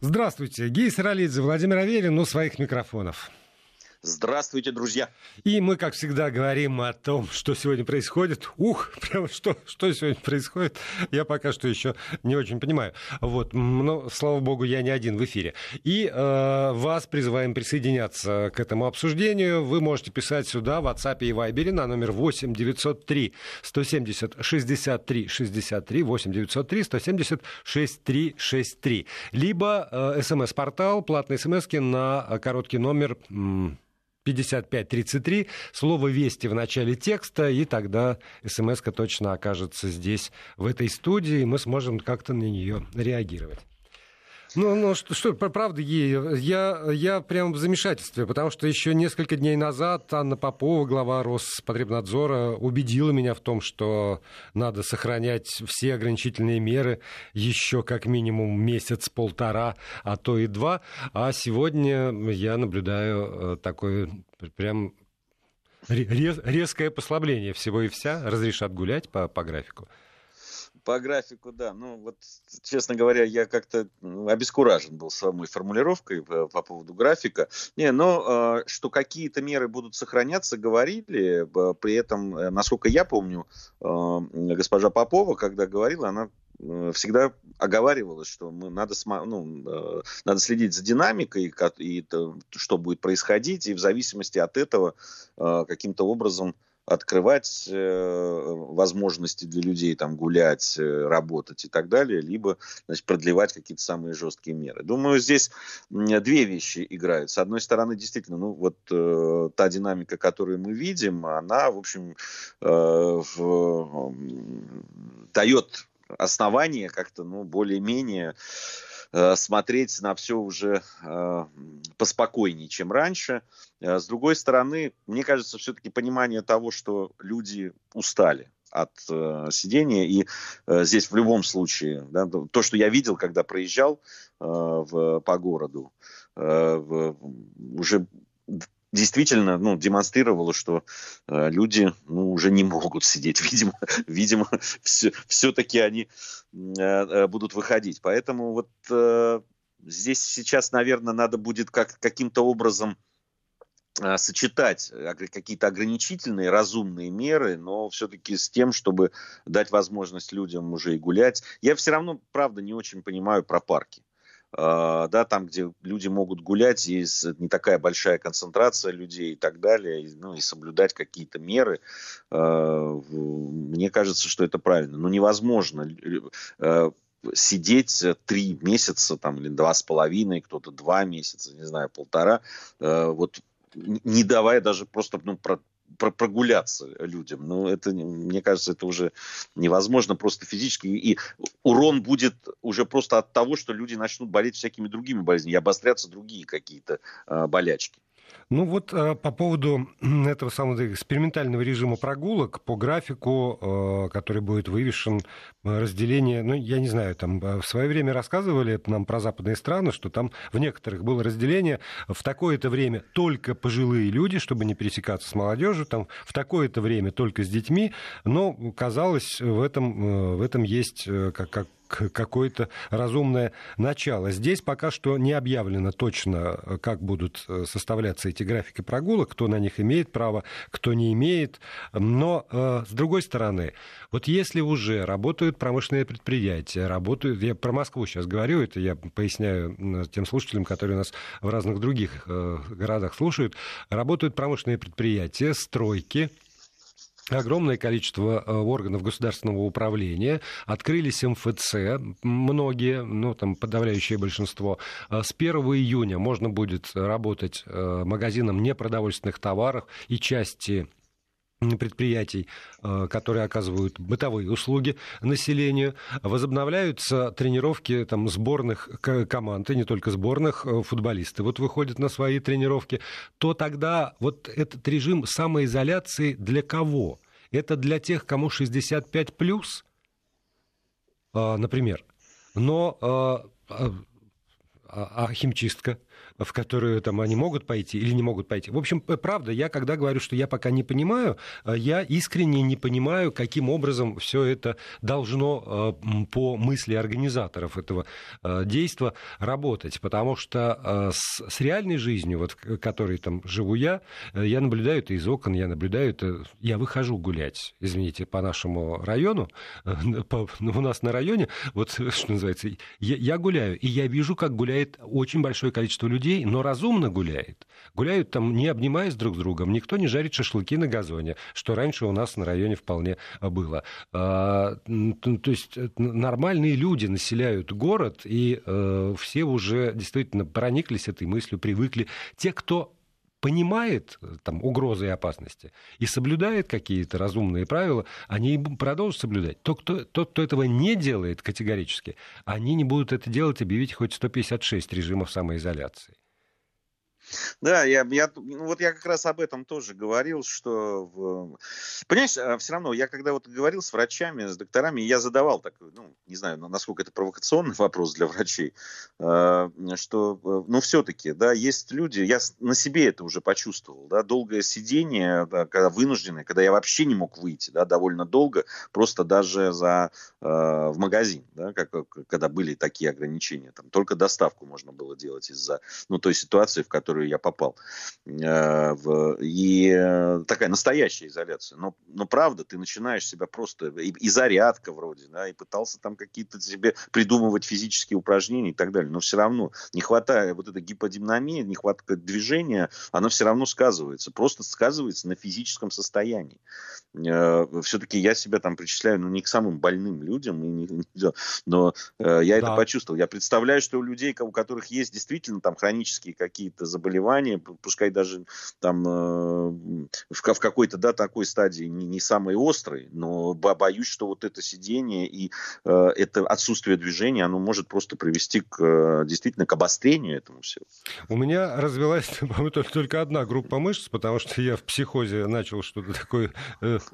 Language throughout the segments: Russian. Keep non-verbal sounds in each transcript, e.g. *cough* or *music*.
Здравствуйте. Гей Саралидзе, Владимир Аверин у своих микрофонов. Здравствуйте, друзья. И мы, как всегда, говорим о том, что сегодня происходит. Ух, *laughs* прямо что, что сегодня происходит, я пока что еще не очень понимаю. Вот, но, слава богу, я не один в эфире. И э, вас призываем присоединяться к этому обсуждению. Вы можете писать сюда, в WhatsApp и Viber на номер 8 903 170 63 63 8 903 170 63 63. Либо э, смс-портал, платные смс на короткий номер 5533, слово «Вести» в начале текста, и тогда смс точно окажется здесь, в этой студии, и мы сможем как-то на нее реагировать. Ну, ну что, что правда, я, я прям в замешательстве, потому что еще несколько дней назад Анна Попова, глава Роспотребнадзора, убедила меня в том, что надо сохранять все ограничительные меры еще как минимум месяц-полтора, а то и два. А сегодня я наблюдаю э, такое прям резкое послабление всего и вся. Разрешат гулять по, по графику. По графику, да. Ну, вот, честно говоря, я как-то обескуражен был самой формулировкой по, по поводу графика. Не, но э, что какие-то меры будут сохраняться, говорили. При этом, э, насколько я помню, э, госпожа Попова, когда говорила, она всегда оговаривалось, что мы надо, ну, надо следить за динамикой и, и что будет происходить, и в зависимости от этого каким-то образом открывать э, возможности для людей там гулять, э, работать и так далее, либо значит, продлевать какие-то самые жесткие меры. Думаю, здесь две вещи играют. С одной стороны, действительно, ну вот э, та динамика, которую мы видим, она, в общем, э, в, дает основание как-то, ну, более-менее Э, смотреть на все уже э, поспокойнее, чем раньше. Э, с другой стороны, мне кажется, все-таки понимание того, что люди устали от э, сидения. И э, здесь в любом случае, да, то, что я видел, когда проезжал э, в, по городу, э, в, уже действительно ну, демонстрировало, что э, люди ну, уже не могут сидеть. *laughs* Видимо, видимо все, все-таки они э, э, будут выходить. Поэтому вот э, здесь сейчас, наверное, надо будет как, каким-то образом э, сочетать какие-то ограничительные, разумные меры, но все-таки с тем, чтобы дать возможность людям уже и гулять. Я все равно, правда, не очень понимаю про парки. А, да, там, где люди могут гулять, есть не такая большая концентрация людей и так далее, ну, и соблюдать какие-то меры. А, мне кажется, что это правильно. Но невозможно а, сидеть три месяца там, или два с половиной, кто-то два месяца, не знаю, полтора, вот не давая даже просто ну, про, про прогуляться людям. Ну, это, мне кажется, это уже невозможно просто физически. И урон будет уже просто от того, что люди начнут болеть всякими другими болезнями, и обострятся другие какие-то э, болячки. Ну вот э, по поводу этого самого экспериментального режима прогулок по графику, э, который будет вывешен, э, разделение, ну я не знаю, там в свое время рассказывали нам про западные страны, что там в некоторых было разделение в такое-то время только пожилые люди, чтобы не пересекаться с молодежью, там в такое-то время только с детьми, но казалось в этом, в этом есть как, как какое-то разумное начало. Здесь пока что не объявлено точно, как будут э, составляться эти графики прогулок, кто на них имеет право, кто не имеет. Но, э, с другой стороны, вот если уже работают промышленные предприятия, работают, я про Москву сейчас говорю, это я поясняю тем слушателям, которые нас в разных других э, городах слушают, работают промышленные предприятия, стройки, огромное количество э, органов государственного управления, открылись МФЦ, многие, ну, там, подавляющее большинство. Э, с 1 июня можно будет работать э, магазином непродовольственных товаров и части предприятий, которые оказывают бытовые услуги населению. Возобновляются тренировки там, сборных команд, и не только сборных, футболисты вот выходят на свои тренировки, то тогда вот этот режим самоизоляции для кого? Это для тех, кому 65 плюс, э, например. Но а, а химчистка, в которую там они могут пойти или не могут пойти. В общем, правда, я когда говорю, что я пока не понимаю, э, я искренне не понимаю, каким образом все это должно э, по мысли организаторов этого э, действия работать. Потому что с, с реальной жизнью, вот, в которой там живу я, я наблюдаю это из окон, я наблюдаю это, я выхожу гулять, извините, по нашему району, по, ну, у нас на районе, вот *laughs* что называется, я, я гуляю, и я вижу, как гуляет очень большое количество людей, но разумно гуляет. Гуляют там, не обнимаясь друг с другом, никто не жарит шашлыки на газоне, что раньше у нас на районе вполне было. А, то есть э, нормальные люди населяют город, и э, все уже действительно прониклись этой мыслью, привыкли. Те, кто понимает э, там, угрозы и опасности и соблюдает какие-то разумные правила, они продолжат соблюдать. Тот кто, тот, кто этого не делает категорически, они не будут это делать, объявить хоть 156 режимов самоизоляции. Да, я, я, ну, вот я как раз об этом тоже говорил, что, в... понимаешь, а, все равно, я когда вот говорил с врачами, с докторами, я задавал такой, ну, не знаю, насколько это провокационный *laughs* вопрос для врачей, а, что, э, ну, все-таки, да, есть люди, я на себе это уже почувствовал, да, долгое сидение, да, когда вынужденное, когда я вообще не мог выйти, да, довольно долго, просто даже за, э, в магазин, да, как, когда были такие ограничения, там, только доставку можно было делать из-за, ну, той ситуации, в которой которую я попал. Э, и э, такая настоящая изоляция. Но, но правда, ты начинаешь себя просто... И, и зарядка вроде, да, и пытался там какие-то себе придумывать физические упражнения и так далее. Но все равно, не хватая вот этой гиподинамии, нехватка движения, она все равно сказывается. Просто сказывается на физическом состоянии. Э, Все-таки я себя там причисляю, ну, не к самым больным людям, и не, но я да. это почувствовал. Я представляю, что у людей, у которых есть действительно там хронические какие-то заболевания, заболевание, пускай даже там э, в, в какой-то да, такой стадии не, не самой острой, но боюсь, что вот это сидение и э, это отсутствие движения, оно может просто привести к, э, действительно к обострению этому всего. У меня развелась, *laughs* только одна группа мышц, потому что я в психозе начал что-то такое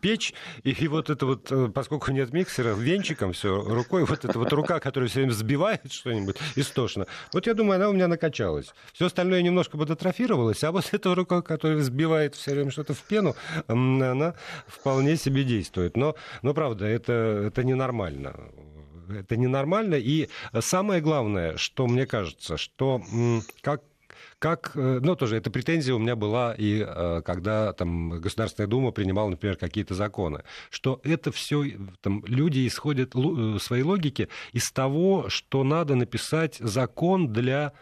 печь, и, вот это вот, поскольку нет миксера, венчиком все, рукой, вот эта вот рука, которая все время сбивает *laughs* что-нибудь истошно, вот я думаю, она у меня накачалась. Все остальное немножко податрофировалась, а вот *laughs* эта рука, которая взбивает все время что-то в пену, она вполне себе действует. Но, но правда, это, это ненормально это ненормально. И самое главное, что мне кажется, что как как, э, ну, тоже эта претензия у меня была и э, когда там Государственная Дума принимала, например, какие-то законы, что это все, там, люди исходят э, своей логики из того, что надо написать закон для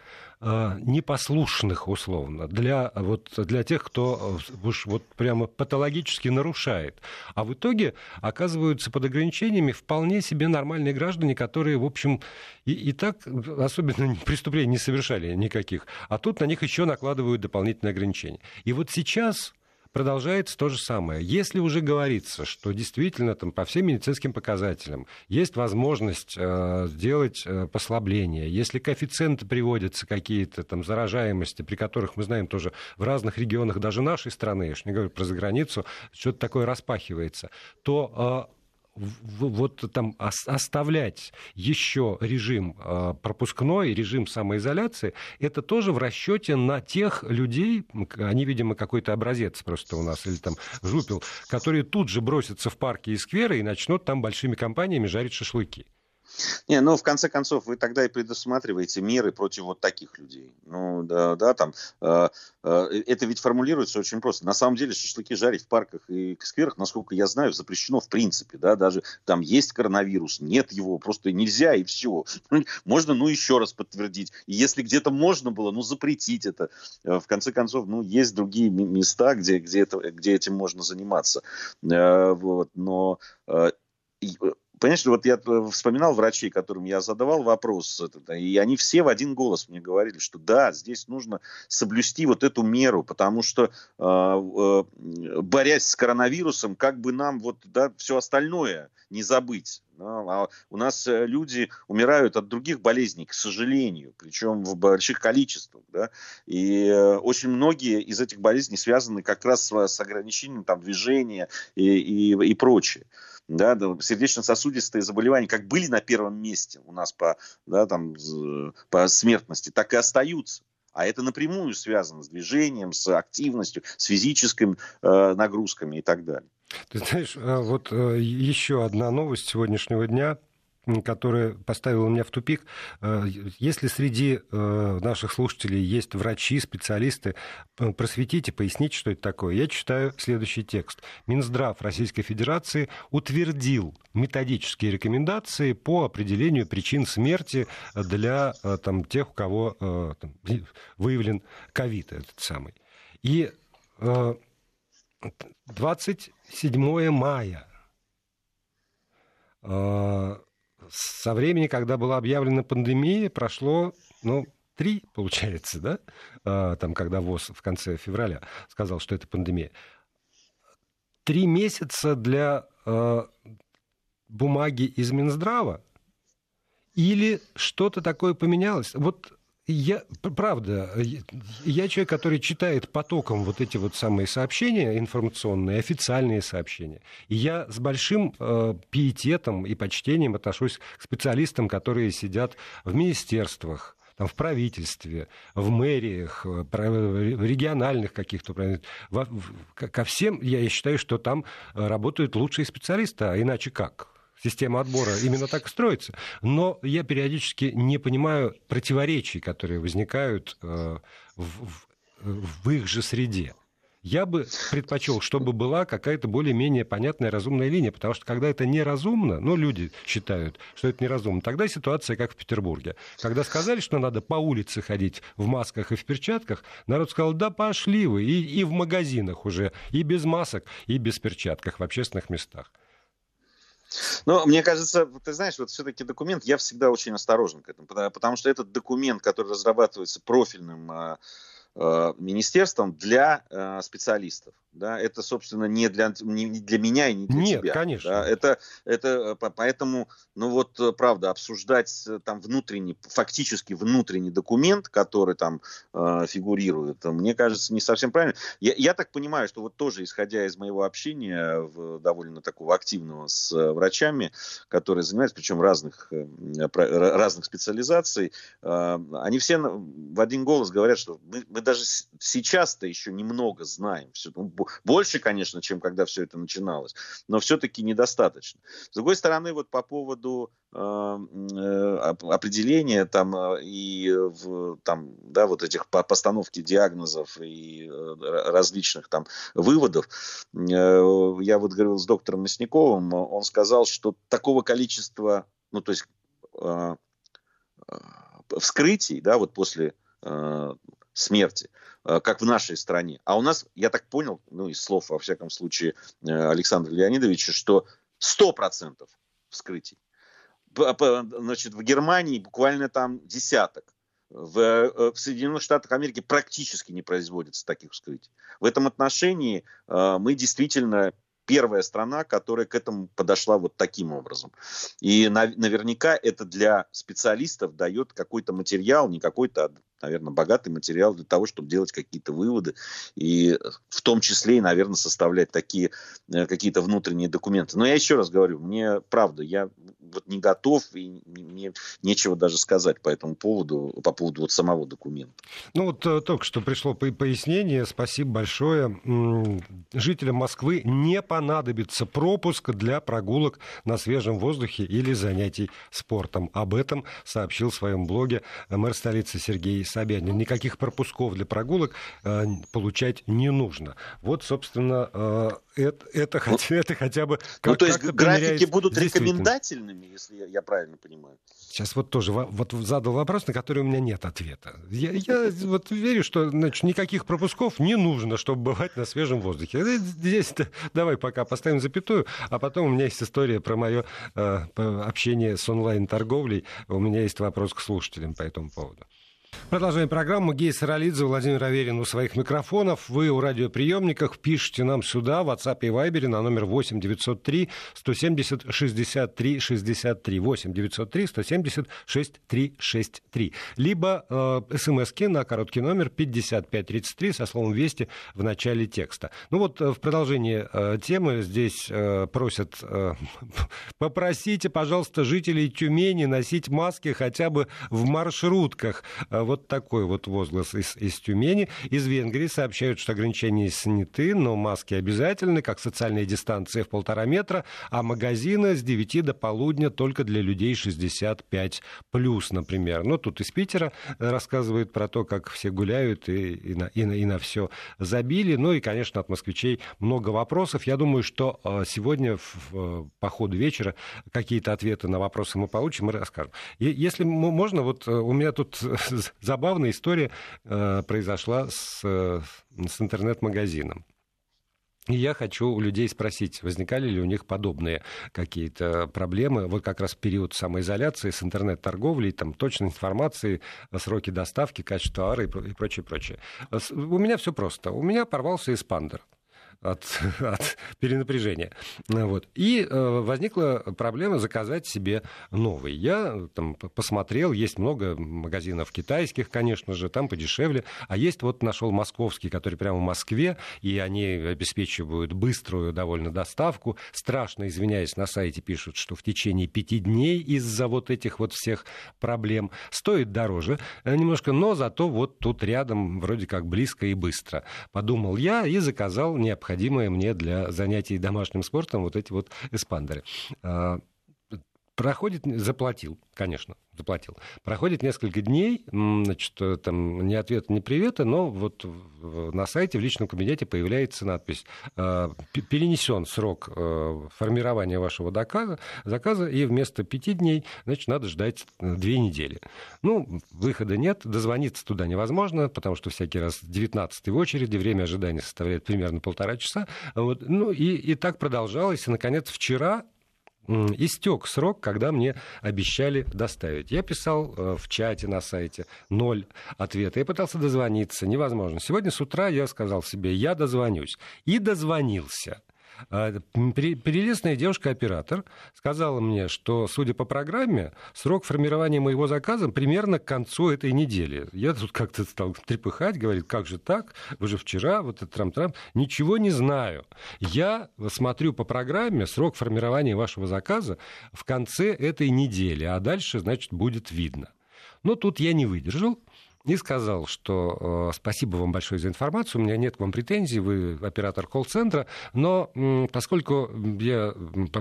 непослушных, условно, для, вот, для тех, кто э, уж вот прямо патологически нарушает. А в итоге оказываются под ограничениями вполне себе нормальные граждане, которые, в общем, и, и так особенно *laughs* преступлений не совершали никаких. А тут на них еще накладывают дополнительные ограничения. И вот сейчас продолжается то же самое. Если уже говорится, что действительно там, по всем медицинским показателям есть возможность э, сделать э, послабление, если коэффициенты приводятся какие-то там заражаемости, при которых мы знаем тоже в разных регионах даже нашей страны, я уж не говорю про заграницу, что-то такое распахивается, то э, вот там оставлять еще режим а, пропускной, режим самоизоляции, это тоже в расчете на тех людей, они, видимо, какой-то образец просто у нас, или там жупил, которые тут же бросятся в парки и скверы и начнут там большими компаниями жарить шашлыки. Не, ну, в конце концов, вы тогда и предусматриваете меры против вот таких людей. Ну, да, да там, э, э, это ведь формулируется очень просто. На самом деле, шашлыки жарить в парках и скверах, насколько я знаю, запрещено в принципе, да, даже там есть коронавирус, нет его, просто нельзя и все. *laughs* Можно, ну, еще раз подтвердить. И если где-то можно было, ну, запретить это. Э, в конце концов, ну, есть другие места, где, где, это, где этим можно заниматься. Э, вот, но э, Понимаешь, вот я э, вспоминал врачей, которым я задавал вопрос, и они все в один голос мне говорили, что да, здесь нужно соблюсти вот эту меру, потому что э, э, борясь с коронавирусом, как бы нам вот да, все остальное не забыть. А у нас э, люди умирают от других болезней, к сожалению, причем в больших количествах. Да? И э, очень многие из этих болезней связаны как раз с ограничением там, движения и, и, и прочее. Да, сердечно-сосудистые заболевания как были на первом месте у нас по, да, там, по смертности, так и остаются. А это напрямую связано с движением, с активностью, с физическими э, нагрузками и так далее. Ты знаешь, э, вот э, еще одна новость сегодняшнего дня которая поставила меня в тупик. Э, если среди наших слушателей есть врачи, специалисты, просветите, поясните, что это такое. Я читаю следующий текст. Минздрав Российской Федерации утвердил методические рекомендации по определению причин смерти для там, тех, у кого там, выявлен ковид этот самый. И 27 мая. Со времени, когда была объявлена пандемия, прошло, ну, три, получается, да? А, там, когда ВОЗ в конце февраля сказал, что это пандемия. Три месяца для а, бумаги из Минздрава? Или что-то такое поменялось? Вот я, правда, я человек, который читает потоком вот эти вот самые сообщения информационные, официальные сообщения. И я с большим э, пиететом и почтением отношусь к специалистам, которые сидят в министерствах, там, в правительстве, в мэриях, в региональных каких-то, ко всем я считаю, что там работают лучшие специалисты, а иначе как? Система отбора именно так строится. Но я периодически не понимаю противоречий, которые возникают э, в, в, в их же среде. Я бы предпочел, чтобы была какая-то более-менее понятная разумная линия, потому что когда это неразумно, ну, люди считают, что это неразумно, тогда ситуация как в Петербурге. Когда сказали, что надо по улице ходить в масках и в перчатках, народ сказал, да пошли вы, и, и в магазинах уже, и без масок, и без перчатках в общественных местах. Но мне кажется, ты знаешь, вот все-таки документ, я всегда очень осторожен к этому, потому что этот документ, который разрабатывается профильным а, министерством для а, специалистов да, это, собственно, не для, не для меня и не для Нет, тебя. конечно. Да, это, это, поэтому, ну вот, э, правда, обсуждать э, там внутренний, фактически внутренний документ, который там э, фигурирует, мне кажется, не совсем правильно. Я, я так понимаю, что вот тоже, исходя из моего общения, в, довольно такого активного с э, врачами, которые занимаются, причем разных, разных специализаций, э, они все в один голос говорят, что мы, мы даже сейчас-то еще немного знаем. Все, ну, больше, конечно, чем когда все это начиналось, но все-таки недостаточно. С другой стороны, вот по поводу э, э, определения там э, и в, там, да, вот этих постановки диагнозов и различных там выводов, я вот говорил с доктором Мясниковым, он сказал, что такого количества, ну, то есть вскрытий, да, вот после смерти, э, как в нашей стране. А у нас, я так понял, ну, из слов, во всяком случае, э, Александра Леонидовича, что 100% вскрытий. Значит, в Германии буквально там десяток. В, э, в Соединенных Штатах Америки практически не производится таких вскрытий. В этом отношении мы действительно первая страна, которая к этому подошла вот таким образом. И наверняка это для специалистов дает какой-то материал, не какой-то, а, наверное, богатый материал для того, чтобы делать какие-то выводы и в том числе и, наверное, составлять такие э, какие-то внутренние документы. Но я еще раз говорю, мне правда, я вот не готов и мне нечего даже сказать по этому поводу, по поводу вот самого документа. Ну вот э, только что пришло пояснение, спасибо большое. Жителям Москвы не понадобится пропуск для прогулок на свежем воздухе или занятий спортом. Об этом сообщил в своем блоге мэр столицы Сергей Собянин. Никаких пропусков для прогулок э, получать не нужно. Вот, собственно, э, это, это, ну, хотя, *laughs* это хотя бы... Ну, то есть графики будут рекомендательными, если я, я правильно понимаю? Сейчас вот тоже вот задал вопрос, на который у меня нет ответа. Я, я *laughs* вот верю, что значит, никаких пропусков не нужно, чтобы бывать на свежем воздухе. Э, здесь давай пока поставим запятую, а потом у меня есть история про мое э, общение с онлайн-торговлей. У меня есть вопрос к слушателям по этому поводу. Продолжаем программу. Гей Саралидзе, Владимир Аверин у своих микрофонов. Вы у радиоприемниках пишите нам сюда, в WhatsApp и Viber на номер 8 903 170 63 63. 8 903 170 63 63. Либо э, смски на короткий номер 5533 со словом «Вести» в начале текста. Ну вот э, в продолжении э, темы здесь э, просят, э, *laughs* попросите, пожалуйста, жителей Тюмени носить маски хотя бы в маршрутках. Э, вот такой вот возглас из, из Тюмени. Из Венгрии сообщают, что ограничения сняты, но маски обязательны, как социальная дистанция в полтора метра, а магазины с 9 до полудня только для людей 65 плюс, например. Ну, тут из Питера рассказывают про то, как все гуляют и, и, на, и, на, и на все забили. Ну и, конечно, от москвичей много вопросов. Я думаю, что э, сегодня в, по ходу вечера какие-то ответы на вопросы мы получим и расскажем. И, если можно, вот э, у меня тут *laughs* забавная история э, произошла с, э, с интернет-магазином. И я хочу у людей спросить, возникали ли у них подобные какие-то проблемы, вот как раз в период самоизоляции с интернет-торговлей, там точной информации, сроки доставки, качество товара и прочее, прочее. У меня все просто. У меня порвался эспандер от, *laughs* от перенапряжения. Вот. И э, возникла проблема заказать себе новый. Я там посмотрел, есть много магазинов китайских, конечно же, там подешевле, а есть вот нашел московский, который прямо в Москве, и они обеспечивают быструю довольно доставку. Страшно, извиняюсь, на сайте пишут, что в течение пяти дней из-за вот этих вот всех проблем стоит дороже э, немножко, но зато вот тут рядом вроде как близко и быстро. Подумал я и заказал необходимое необходимые мне для занятий домашним спортом вот эти вот эспандеры. А, проходит, заплатил, конечно, заплатил. Проходит несколько дней, значит, там ни ответа, ни привета, но вот на сайте в личном кабинете появляется надпись а, «Перенесен срок э, формирования вашего заказа, заказа, и вместо пяти дней, значит, надо ждать э, две недели». Ну, выхода нет, дозвониться туда невозможно, потому что всякий раз 19 в очереди, время ожидания составляет примерно полтора часа. Вот. Ну, и, и так продолжалось, и, наконец, вчера истек срок, когда мне обещали доставить. Я писал э, в чате на сайте, ноль ответа. Я пытался дозвониться, невозможно. Сегодня с утра я сказал себе, я дозвонюсь. И дозвонился. А, прелестная девушка-оператор сказала мне, что, судя по программе, срок формирования моего заказа примерно к концу этой недели. Я тут как-то стал трепыхать, говорит, как же так? Вы же вчера, вот это трам-трам. Ничего не знаю. Я смотрю по программе, срок формирования вашего заказа в конце этой недели, а дальше, значит, будет видно. Но тут я не выдержал и сказал, что э, спасибо вам большое за информацию, у меня нет к вам претензий, вы оператор колл-центра, но э, поскольку я,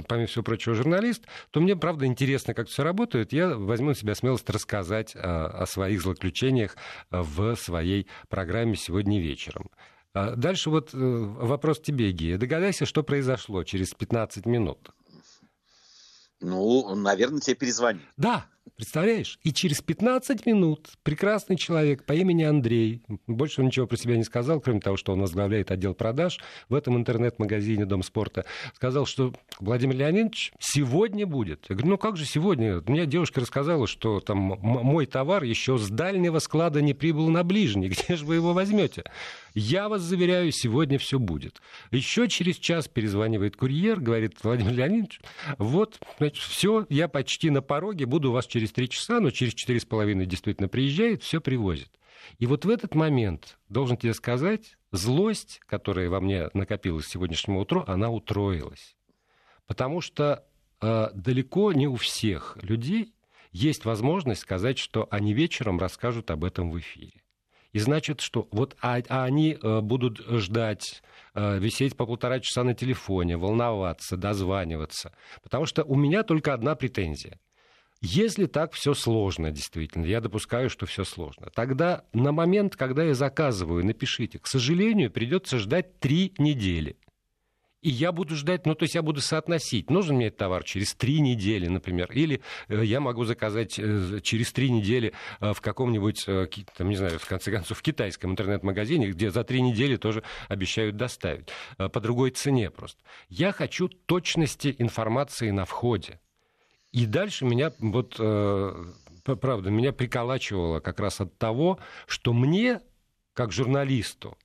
помимо всего прочего, журналист, то мне, правда, интересно, как все работает, я возьму на себя смелость рассказать о, о своих злоключениях в своей программе сегодня вечером. А дальше вот э, вопрос тебе, Гия. Догадайся, что произошло через 15 минут. Ну, наверное, тебе перезвонили. Да, Представляешь? И через 15 минут прекрасный человек по имени Андрей, больше он ничего про себя не сказал, кроме того, что он возглавляет отдел продаж в этом интернет-магазине Дом спорта, сказал, что Владимир Леонидович сегодня будет. Я говорю, ну как же сегодня? Мне девушка рассказала, что там мой товар еще с дальнего склада не прибыл на ближний. *laughs* Где же вы его возьмете? Я вас заверяю, сегодня все будет. Еще через час перезванивает курьер, говорит, Владимир Леонидович, вот, значит, все, я почти на пороге, буду вас через три часа, но через четыре с половиной действительно приезжает, все привозит. И вот в этот момент, должен тебе сказать, злость, которая во мне накопилась с сегодняшнего утра, она утроилась. Потому что э, далеко не у всех людей есть возможность сказать, что они вечером расскажут об этом в эфире. И значит, что вот а, а они э, будут ждать, э, висеть по полтора часа на телефоне, волноваться, дозваниваться. Потому что у меня только одна претензия. Если так все сложно, действительно, я допускаю, что все сложно, тогда на момент, когда я заказываю, напишите, к сожалению, придется ждать три недели и я буду ждать, ну, то есть я буду соотносить, нужен мне этот товар через три недели, например, или э, я могу заказать э, через три недели э, в каком-нибудь, там, не знаю, в конце концов, в китайском интернет-магазине, где за три недели тоже обещают доставить, по другой цене просто. Я хочу точности информации на входе. И дальше меня вот правда, меня приколачивало как раз от того, что мне, как журналисту,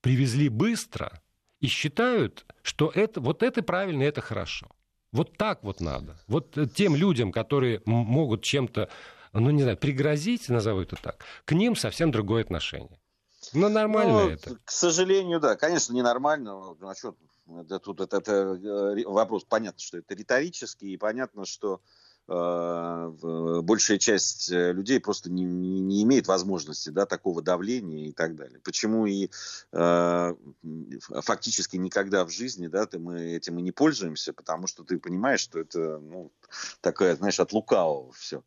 привезли быстро и считают, что это, вот это правильно, это хорошо. Вот так вот надо. Вот тем людям, которые могут чем-то, ну, не знаю, пригрозить, назову это так, к ним совсем другое отношение. Ну, нормально ну, это. К сожалению, да. Конечно, ненормально. А что, это, тут это, это э, вопрос, понятно, что это риторический, и понятно, что э, большая часть э, людей просто не, не, имеет возможности да, такого давления и так далее. Почему и э, фактически никогда в жизни да, ты, мы этим и не пользуемся, потому что ты понимаешь, что это ну, такая, знаешь, от лукавого все.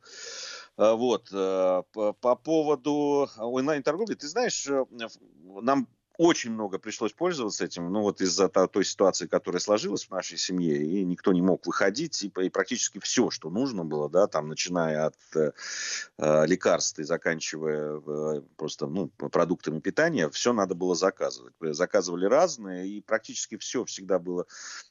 Э, вот. По поводу онлайн-торговли, ты знаешь, нам очень много пришлось пользоваться этим, ну вот из-за той ситуации, которая сложилась в нашей семье, и никто не мог выходить, и, и практически все, что нужно было, да, там, начиная от э, лекарств и заканчивая э, просто, ну, продуктами питания, все надо было заказывать. Заказывали разные, и практически все всегда было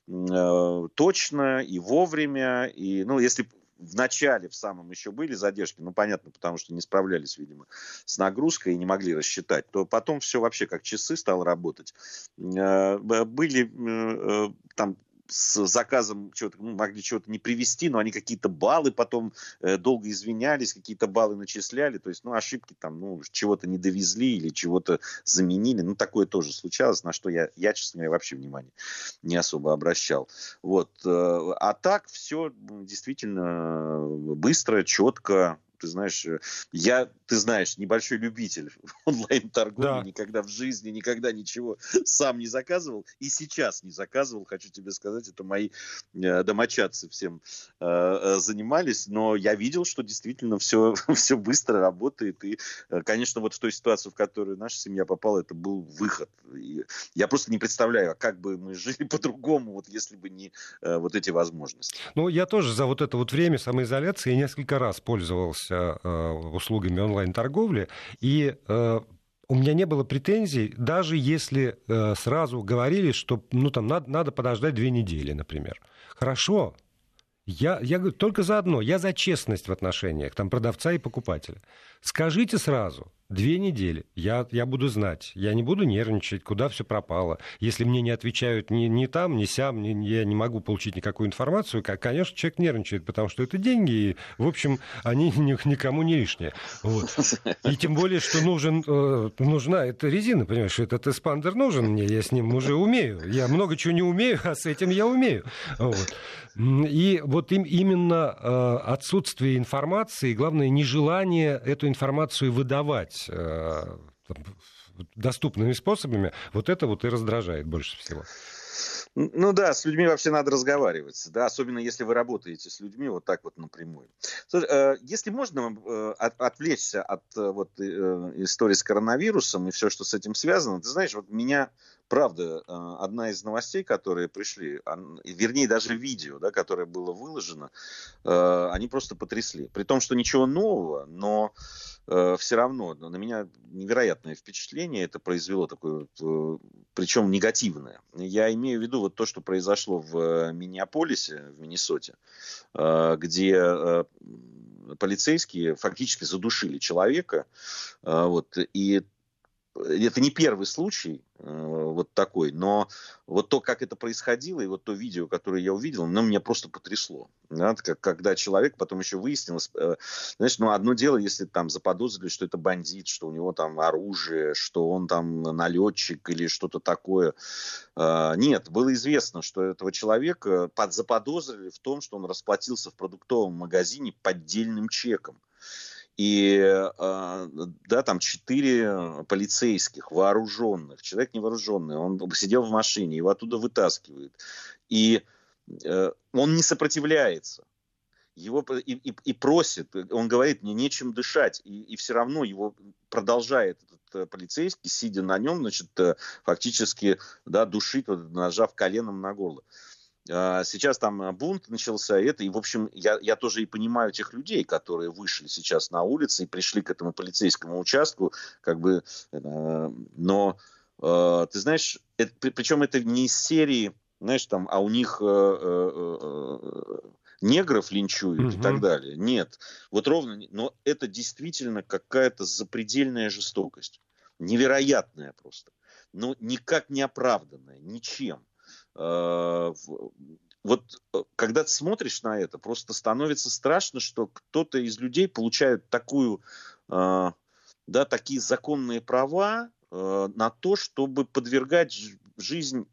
э, точно и вовремя, и, ну, если в начале, в самом еще были задержки, ну, понятно, потому что не справлялись, видимо, с нагрузкой и не могли рассчитать, то потом все вообще как часы стало работать. Э, были э, э, там с заказом чего-то, ну, могли чего-то не привести, но они какие-то баллы потом э, долго извинялись, какие-то баллы начисляли, то есть, ну, ошибки там, ну, чего-то не довезли или чего-то заменили, ну, такое тоже случалось, на что я, я честно говоря, вообще внимания не особо обращал. Вот. Э, а так все действительно быстро, четко, ты знаешь, э, я, ты знаешь, небольшой любитель *laughs* онлайн-торговли, да. никогда в жизни, никогда ничего сам не заказывал, и сейчас не заказывал, хочу тебе сказать, это мои э, домочадцы всем э, занимались, но я видел, что действительно все, *laughs* все быстро работает, и, конечно, вот в той ситуации, в которую наша семья попала, это был выход. И я просто не представляю, а как бы мы *laughs* жили по-другому, вот если бы не вот эти возможности. Ну, я тоже за вот это вот время самоизоляции несколько раз пользовался занимался э, услугами онлайн-торговли, и э, у меня не было претензий, даже если э, сразу говорили, что ну, там, надо, надо подождать две недели, например. Хорошо, я, я говорю только за одно, я за честность в отношениях там, продавца и покупателя. Скажите сразу, две недели, я, я буду знать, я не буду нервничать, куда все пропало. Если мне не отвечают ни, ни там, ни сям, ни, я не могу получить никакую информацию, конечно, человек нервничает, потому что это деньги, и, в общем, они *laughs* никому не лишние. Вот. *laughs* И тем более, что нужен, э, нужна эта резина, понимаешь, этот эспандер нужен мне, я с ним уже умею. Я много чего не умею, а с этим я умею. Вот. И вот им, именно э, отсутствие информации, главное, нежелание эту информацию выдавать Э, доступными способами, вот это вот и раздражает больше всего. Ну да, с людьми вообще надо разговаривать, да, особенно если вы работаете с людьми вот так вот напрямую. Э, если можно э, отвлечься от вот истории с коронавирусом и все, что с этим связано, ты знаешь, вот меня правда, одна из новостей, которые пришли, вернее, даже видео, да, которое было выложено, они просто потрясли. При том, что ничего нового, но э, все равно на меня невероятное впечатление это произвело такое, э, причем негативное. Я имею в виду вот то, что произошло в э, Миннеаполисе, в Миннесоте, э, где э, полицейские фактически задушили человека, э, вот, и это не первый случай э, вот такой, но вот то, как это происходило, и вот то видео, которое я увидел, оно меня просто потрясло. Да? Как, когда человек, потом еще выяснилось, э, знаешь, ну одно дело, если там заподозрили, что это бандит, что у него там оружие, что он там налетчик или что-то такое. Э, нет, было известно, что этого человека под, заподозрили в том, что он расплатился в продуктовом магазине поддельным чеком. И а, да, там четыре полицейских вооруженных, человек невооруженный, он сидел в машине, его оттуда вытаскивают. И э, он не сопротивляется. Его и, и, и просит, он говорит, мне нечем дышать, и, и все равно его продолжает этот полицейский, сидя на нем, значит, э, фактически да, душить, нажав коленом на горло. А, сейчас там а, бунт начался, это, и, в общем, я, я тоже и понимаю тех людей, которые вышли сейчас на улицы и пришли к этому полицейскому участку, как бы, э, но, э, ты знаешь, это, причем это не из серии, знаешь, там, а у них э, негров линчуют угу. и так далее. Нет. Вот ровно, но это действительно какая-то запредельная жестокость. Невероятная просто. Но никак не оправданная, ничем. А, вот э, когда ты смотришь на это, просто становится страшно, что кто-то из людей получает такую, а, да, такие законные права э, на то, чтобы подвергать жизнь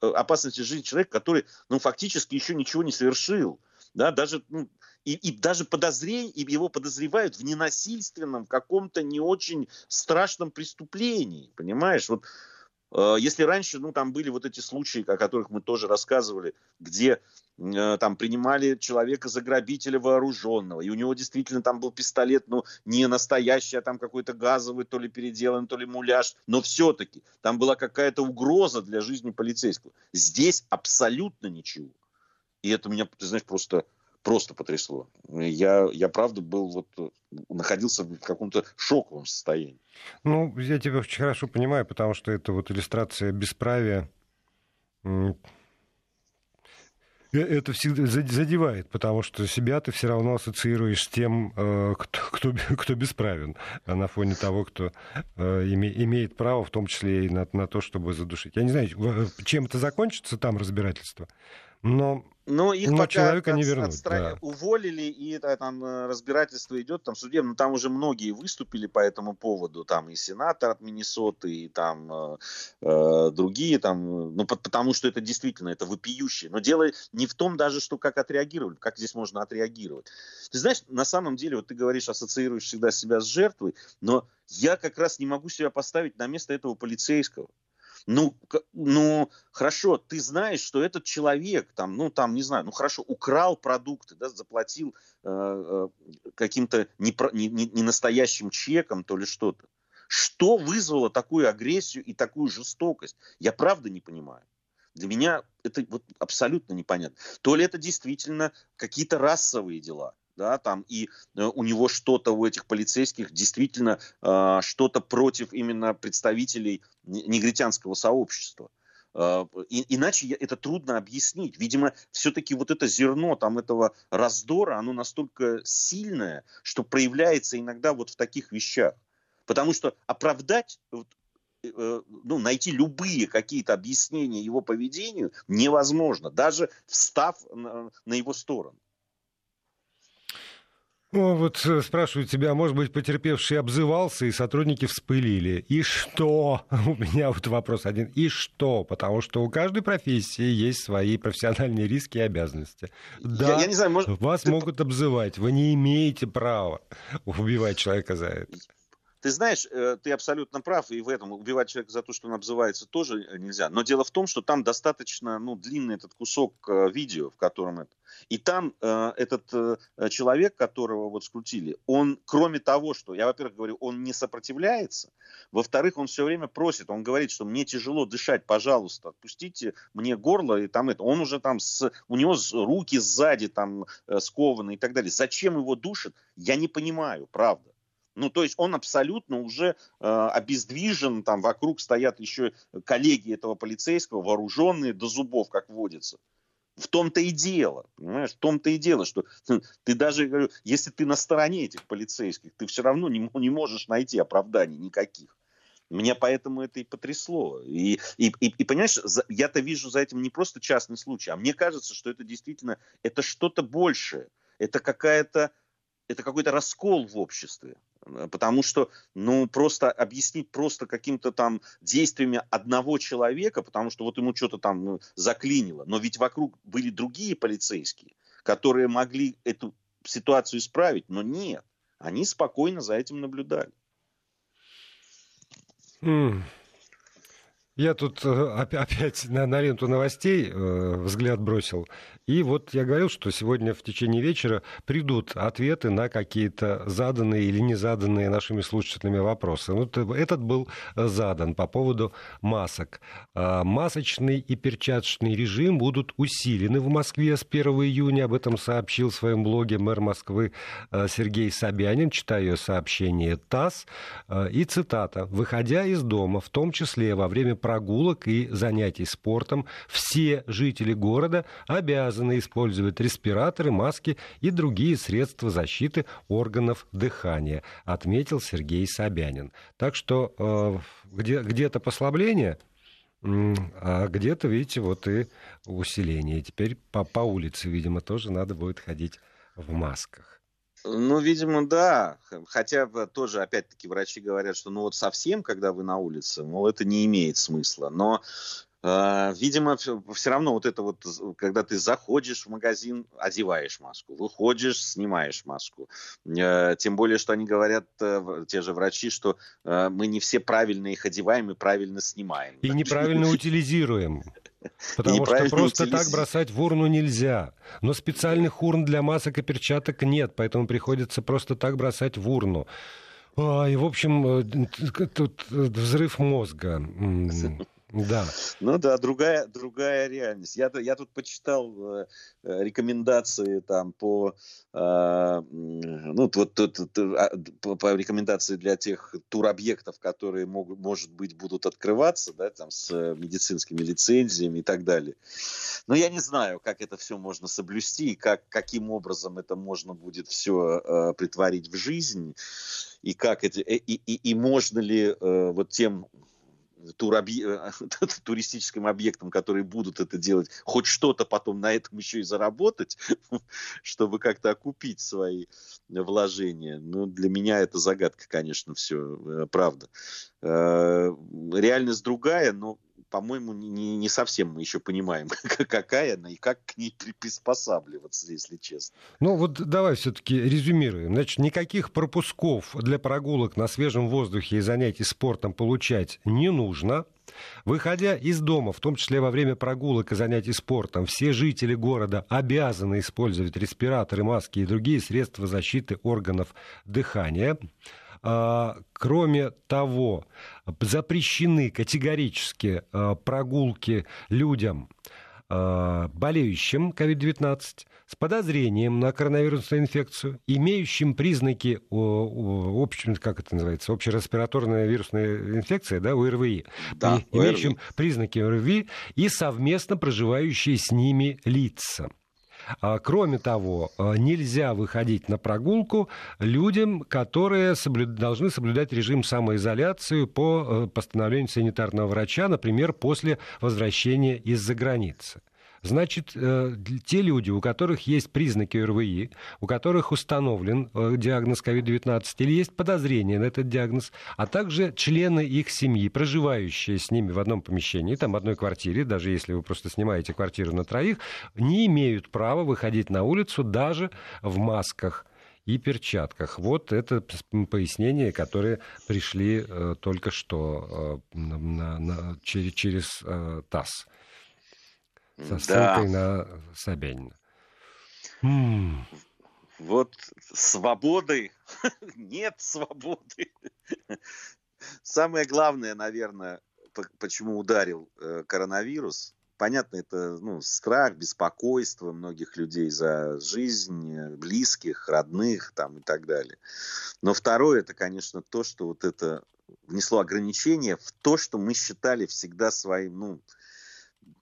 Э, опасности жизни человека, который, ну, фактически еще ничего не совершил. Да, даже, ну, и, и даже подозрение, и его подозревают в ненасильственном, каком-то не очень страшном преступлении, понимаешь? Вот Э, если раньше, ну, там были вот эти случаи, о которых мы тоже рассказывали, где э, там принимали человека за грабителя вооруженного, и у него действительно там был пистолет, ну, не настоящий, а там какой-то газовый, то ли переделан, то ли муляж, но все-таки там была какая-то угроза для жизни полицейского. Здесь абсолютно ничего. И это меня, ты знаешь, просто просто потрясло. Я, я правда был вот, находился в каком-то шоковом состоянии. Ну, я тебя очень хорошо понимаю, потому что это вот иллюстрация бесправия. Э, это всегда задевает, потому что себя ты все равно ассоциируешь с тем, э, кто, кто, кто бесправен, а на фоне того, кто э, имеет право, в том числе и на, на то, чтобы задушить. Я не знаю, чем это закончится, там разбирательство, но но их Но пока человека не вернуть, отстра... да. уволили, и это, там э, разбирательство идет там судебно. Там уже многие выступили по этому поводу. Там и сенатор от Миннесоты, и там э, э другие. Там, ну, потому что это действительно это вопиющее. Но дело не в том даже, что как отреагировали, как здесь можно отреагировать. Ты знаешь, на самом деле, вот ты говоришь, ассоциируешь всегда себя с жертвой, но я как раз не могу себя поставить на место этого полицейского. Ну, ну, хорошо, ты знаешь, что этот человек, там, ну, там, не знаю, ну, хорошо, украл продукты, да, заплатил э, э, каким-то ненастоящим не, не, не настоящим чеком, то ли что-то. Что вызвало такую агрессию и такую жестокость? Я правда не понимаю. Для меня это вот абсолютно непонятно. То ли это действительно какие-то расовые дела, да, там, и э, у него что-то у этих полицейских действительно э, что-то против именно представителей негритянского сообщества. Э, и, иначе это трудно объяснить. Видимо, все-таки вот это зерно там этого раздора, оно настолько сильное, что проявляется иногда вот в таких вещах. Потому что оправдать вот, э, ну, найти любые какие-то объяснения его поведению невозможно, даже встав на его сторону. Ну, вот э, спрашиваю тебя, может быть, потерпевший обзывался, и сотрудники вспылили. И что? *laughs* У меня вот вопрос один. И что? Потому что у каждой профессии есть свои профессиональные риски и обязанности. Да, я, я не знаю, может... вас ты... могут обзывать. Вы не имеете права убивать человека за это. Ты знаешь, э, ты абсолютно прав, и в этом убивать человека за то, что он обзывается, тоже нельзя. Но дело в том, что там достаточно ну, длинный этот кусок э, видео, в котором это. И там э, этот э, человек, которого вот скрутили, он, кроме того, что, я, во-первых, говорю, он не сопротивляется, во-вторых, он все время просит, он говорит, что мне тяжело дышать, пожалуйста, отпустите мне горло, и там это. Он уже там, с, у него руки сзади там э, скованы и так далее. Зачем его душат, я не понимаю, правда. Ну, то есть он абсолютно уже э, обездвижен, там вокруг стоят еще коллеги этого полицейского, вооруженные до зубов, как водится. В том-то и дело, понимаешь, в том-то и дело, что ты даже, говорю, если ты на стороне этих полицейских, ты все равно не, не можешь найти оправданий никаких. Меня поэтому это и потрясло. И, и, и, и понимаешь, я-то вижу за этим не просто частный случай, а мне кажется, что это действительно, это что-то большее. Это какая-то, это какой-то раскол в обществе. Э, потому что, ну, просто объяснить просто каким-то там действиями одного человека, потому что вот ему что-то там ну, заклинило. Но ведь вокруг были другие полицейские, которые могли эту ситуацию исправить, но нет. Они спокойно за этим наблюдали. Mm. Я тут э, опять на, на ленту новостей э, взгляд бросил. И вот я говорил, что сегодня в течение вечера придут ответы на какие-то заданные или не заданные нашими слушателями вопросы. Вот этот был задан по поводу масок. А, масочный и перчаточный режим будут усилены в Москве с 1 июня. Об этом сообщил в своем блоге мэр Москвы э, Сергей Собянин. Читаю сообщение ТАСС. И цитата. «Выходя из дома, в том числе во время прогулок и занятий спортом все жители города обязаны использовать респираторы, маски и другие средства защиты органов дыхания, отметил Сергей Собянин. Так что э, где, где-то послабление, а где-то, видите, вот и усиление. Теперь по, по улице, видимо, тоже надо будет ходить в масках. Ну, видимо, да. Хотя тоже, опять-таки, врачи говорят, что ну вот совсем, когда вы на улице, мол, это не имеет смысла. Но а, Видимо, все равно вот это вот, когда ты заходишь в магазин, одеваешь маску, выходишь, снимаешь маску. Э, тем более, что они говорят, э, те же врачи, что э, мы не все правильно их одеваем и правильно снимаем. И неправильно *laughs* утилизируем. Потому что просто утилиз... так бросать в урну нельзя. Но специальных урн для масок и перчаток нет, поэтому приходится просто так бросать в урну. И, в общем, тут взрыв мозга. Да. Ну да, другая, другая реальность. Я, я тут почитал э, э рекомендации там по, э, ну, вот, тут, а, по, рекомендации для тех туробъектов, которые могут, может быть, будут открываться, да, там с медицинскими лицензиями и так далее. Но я не знаю, как это все можно соблюсти, как, каким образом это можно будет все э, притворить в жизнь, и как это, и, и, и можно ли э, вот тем туробъ... *laughs* туристическим объектам, которые будут это делать, хоть что-то потом на этом еще и заработать, *laughs* чтобы как-то окупить свои вложения. Ну, для меня это загадка, конечно, все, э, правда. Э, реальность другая, но по-моему, не, не совсем мы еще понимаем, *laughs* какая она и как к ней приспосабливаться, если честно. Ну вот давай все-таки резюмируем. Значит, никаких пропусков для прогулок на свежем воздухе и занятий спортом получать не нужно. Выходя из дома, в том числе во время прогулок и занятий спортом, все жители города обязаны использовать респираторы, маски и другие средства защиты органов дыхания. А, кроме того, запрещены категорически а, прогулки людям, а, болеющим COVID-19, с подозрением на коронавирусную инфекцию, имеющим признаки общем, как это называется, общереспираторная вирусная инфекция, да, ОРВИ, да, имеющим ОРВИ. признаки ОРВИ и совместно проживающие с ними лица. А, кроме того, а, нельзя выходить на прогулку людям, которые соблюд... должны соблюдать режим самоизоляции по э, постановлению санитарного врача, например, после возвращения из-за границы. Значит, э, те люди, у которых есть признаки РВИ, у которых установлен э, диагноз COVID-19 или есть подозрение на этот диагноз, а также члены их семьи, проживающие с ними в одном помещении, там, одной квартире, даже если вы просто снимаете квартиру на троих, не имеют права выходить на улицу даже в масках и перчатках. Вот это пояснения, которые пришли э, только что э, на, на, через, через э, ТАСС со ссылкой да. на Собянина. Вот свободы *laughs* нет свободы. Самое главное, наверное, почему ударил э, коронавирус, понятно, это ну, страх, беспокойство многих людей за жизнь, э, близких, родных там, и так далее. Но второе, это, конечно, то, что вот это внесло ограничения в то, что мы считали всегда своим, ну,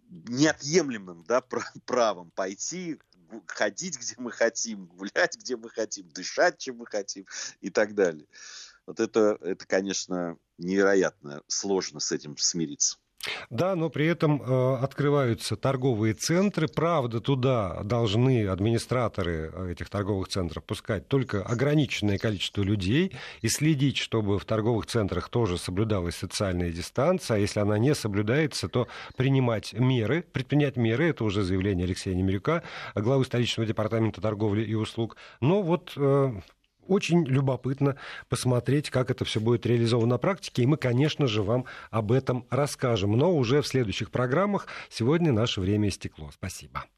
неотъемлемым да, *laughs* правом пойти, ходить, где мы хотим, гулять, где мы хотим, дышать, чем мы хотим и так далее. Вот это, это конечно, невероятно сложно с этим смириться. Да, но при этом э, открываются торговые центры. Правда, туда должны администраторы э, этих торговых центров пускать только ограниченное количество людей и следить, чтобы в торговых центрах тоже соблюдалась социальная дистанция. А если она не соблюдается, то принимать меры, предпринять меры. Это уже заявление Алексея Немирюка, главы столичного департамента торговли и услуг. Но вот э, очень любопытно посмотреть, как это все будет реализовано на практике. И мы, конечно же, вам об этом расскажем. Но уже в следующих программах. Сегодня наше время истекло. Спасибо.